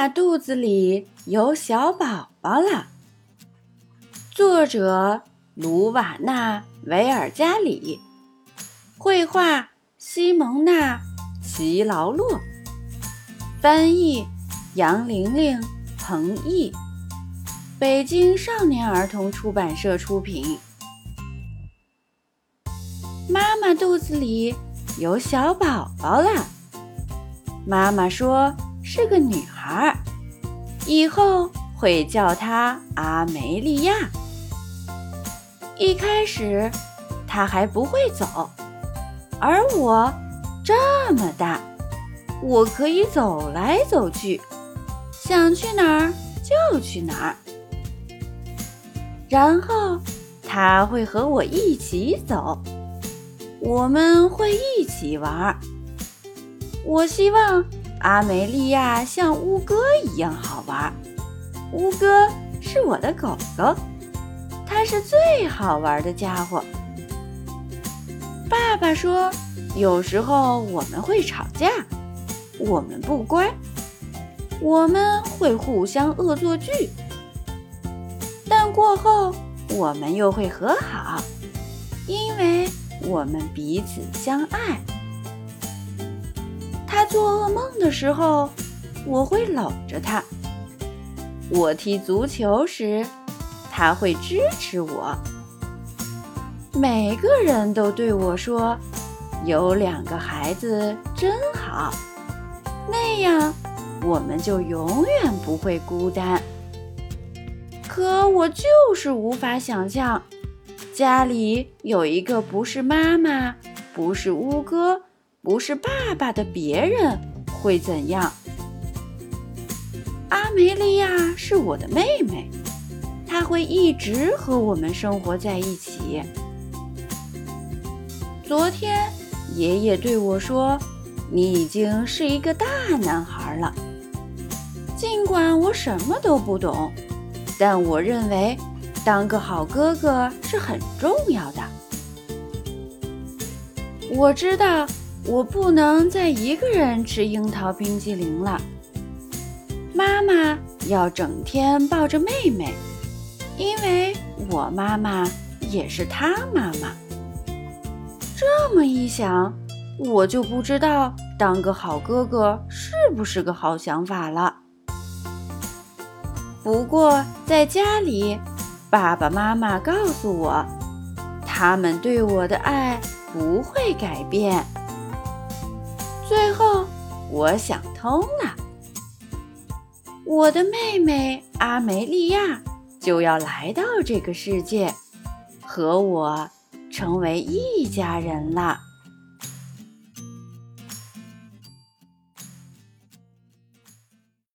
妈肚子里有小宝宝了。作者：卢瓦纳·维尔加里，绘画：西蒙娜·齐劳洛，翻译：杨玲玲、彭毅，北京少年儿童出版社出品。妈妈肚子里有小宝宝了。妈妈说是个女孩，以后会叫她阿梅利亚。一开始，她还不会走，而我这么大，我可以走来走去，想去哪儿就去哪儿。然后，她会和我一起走，我们会一起玩。我希望阿梅利亚像乌哥一样好玩。乌哥是我的狗狗，它是最好玩的家伙。爸爸说，有时候我们会吵架，我们不乖，我们会互相恶作剧，但过后我们又会和好，因为我们彼此相爱。做噩梦的时候，我会搂着他；我踢足球时，他会支持我。每个人都对我说：“有两个孩子真好，那样我们就永远不会孤单。”可我就是无法想象，家里有一个不是妈妈，不是乌哥。不是爸爸的别人会怎样？阿梅利亚是我的妹妹，她会一直和我们生活在一起。昨天爷爷对我说：“你已经是一个大男孩了。”尽管我什么都不懂，但我认为当个好哥哥是很重要的。我知道。我不能再一个人吃樱桃冰激凌了。妈妈要整天抱着妹妹，因为我妈妈也是她妈妈。这么一想，我就不知道当个好哥哥是不是个好想法了。不过在家里，爸爸妈妈告诉我，他们对我的爱不会改变。我想通了，我的妹妹阿梅利亚就要来到这个世界，和我成为一家人了。